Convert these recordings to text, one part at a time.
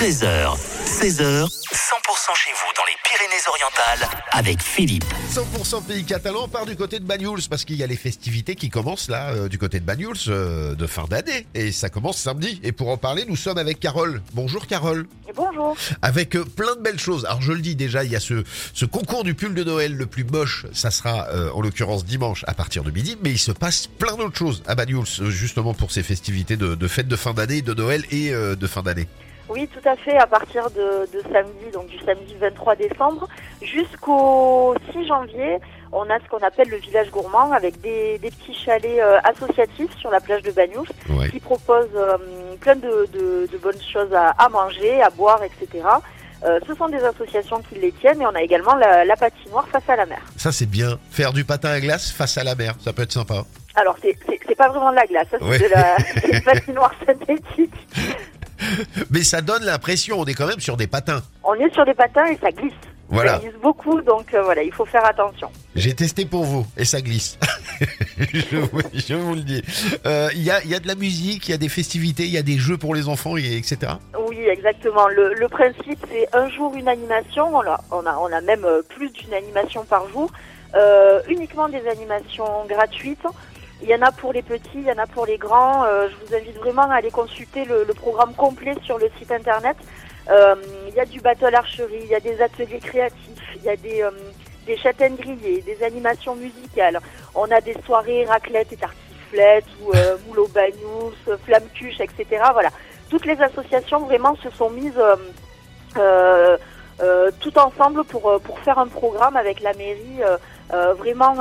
13h, 16h, 100% chez vous dans les Pyrénées-Orientales avec Philippe. 100% pays catalan, on part du côté de Banyuls parce qu'il y a les festivités qui commencent là euh, du côté de Banyuls euh, de fin d'année et ça commence samedi. Et pour en parler, nous sommes avec Carole. Bonjour Carole. Bonjour. Avec euh, plein de belles choses. Alors je le dis déjà, il y a ce, ce concours du pull de Noël le plus moche. Ça sera euh, en l'occurrence dimanche à partir de midi, mais il se passe plein d'autres choses à Banyuls justement pour ces festivités de, de fêtes de fin d'année, de Noël et euh, de fin d'année. Oui, tout à fait. À partir de, de samedi, donc du samedi 23 décembre jusqu'au 6 janvier, on a ce qu'on appelle le village gourmand avec des, des petits chalets euh, associatifs sur la plage de Bagnoul Ouais. qui proposent euh, plein de, de- de bonnes choses à, à manger, à boire, etc. Euh, ce sont des associations qui les tiennent et on a également la, la patinoire face à la mer. Ça c'est bien. Faire du patin à glace face à la mer, ça peut être sympa. Alors, c'est- pas vraiment de la glace, c'est de la patinoire synthétique. Mais ça donne l'impression, on est quand même sur des patins. On est sur des patins et ça glisse. Voilà. Ça glisse beaucoup, donc euh, voilà, il faut faire attention. J'ai testé pour vous et ça glisse. je, vous, je vous le dis. Euh, Il y, a, y a de la musique, il y a des festivités, il y a des jeux pour les enfants, et etc. Oui, exactement. Le, le principe, c'est un jour une animation. On a, on a, on a même euh, plus d'une animation par jour. Euh, uniquement des animations gratuites. Il y en a pour les petits, il y en a pour les grands. Euh, je vous invite vraiment à aller consulter le, le programme complet sur le site internet. Euh, il y a du battle archerie, il y a des ateliers créatifs, il y a des, euh, des châtaignes grillées, des animations musicales. On a des soirées raclette et tartiflette ou euh, moule au bagnous, flamme cuche, etc. Voilà toutes les associations vraiment se sont mises euh, euh, tout ensemble pour, pour faire un programme avec la mairie vraiment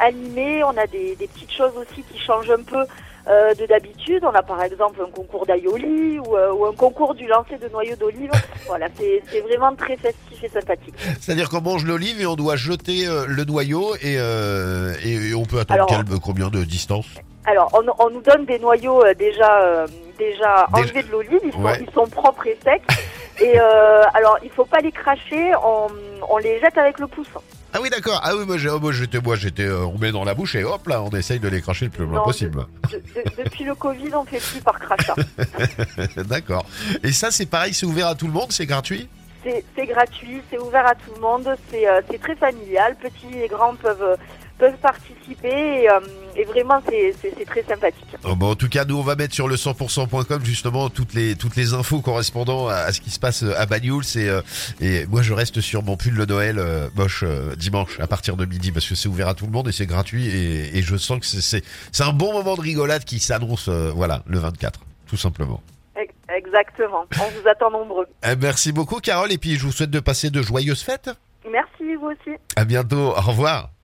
animé. On a des, des petites choses aussi qui changent un peu euh, de d'habitude. On a par exemple un concours d'aïoli ou, euh, ou un concours du lancer de noyaux d'olive. voilà, c'est vraiment très festif et sympathique. C'est-à-dire qu'on mange l'olive et on doit jeter euh, le noyau et, et, et on peut attendre Alors- quel- combien de distance? Alors, on, on nous donne des noyaux déjà, déjà enlevés de l'olive, ils, sont- Ouais. ils sont propres et secs. Et alors, il faut pas les cracher, on, on les jette avec le pouce. Ah oui d'accord. Ah oui moi j'ai- moi, j'étais moi j'étais euh, on met dans la bouche et hop là on essaye de les cracher le plus loin Non, possible. De- de- depuis le Covid, on fait plus par crachat. d'accord. Et ça c'est pareil, c'est ouvert à tout le monde, c'est gratuit? C'est c'est gratuit, c'est ouvert à tout le monde, c'est euh, c'est très familial, petits et grands peuvent, euh, peuvent participer et, euh, et vraiment c'est très sympathique. Oh, bon, en tout cas, nous, on va mettre sur le 100%.com justement toutes les toutes les infos correspondant à, à ce qui se passe à Bagnoul. Et, euh, et moi, je reste sur mon pull de Noël euh, moche euh, dimanche à partir de midi parce que c'est ouvert à tout le monde et c'est gratuit. Et, et je sens que c'est- c'est un bon moment de rigolade qui s'annonce, euh, voilà, le 24, tout simplement. Ex- Exactement, on vous attend nombreux. Eh, merci beaucoup, Carole. Et puis, je vous souhaite de passer de joyeuses fêtes. Merci vous aussi. À bientôt. Au revoir.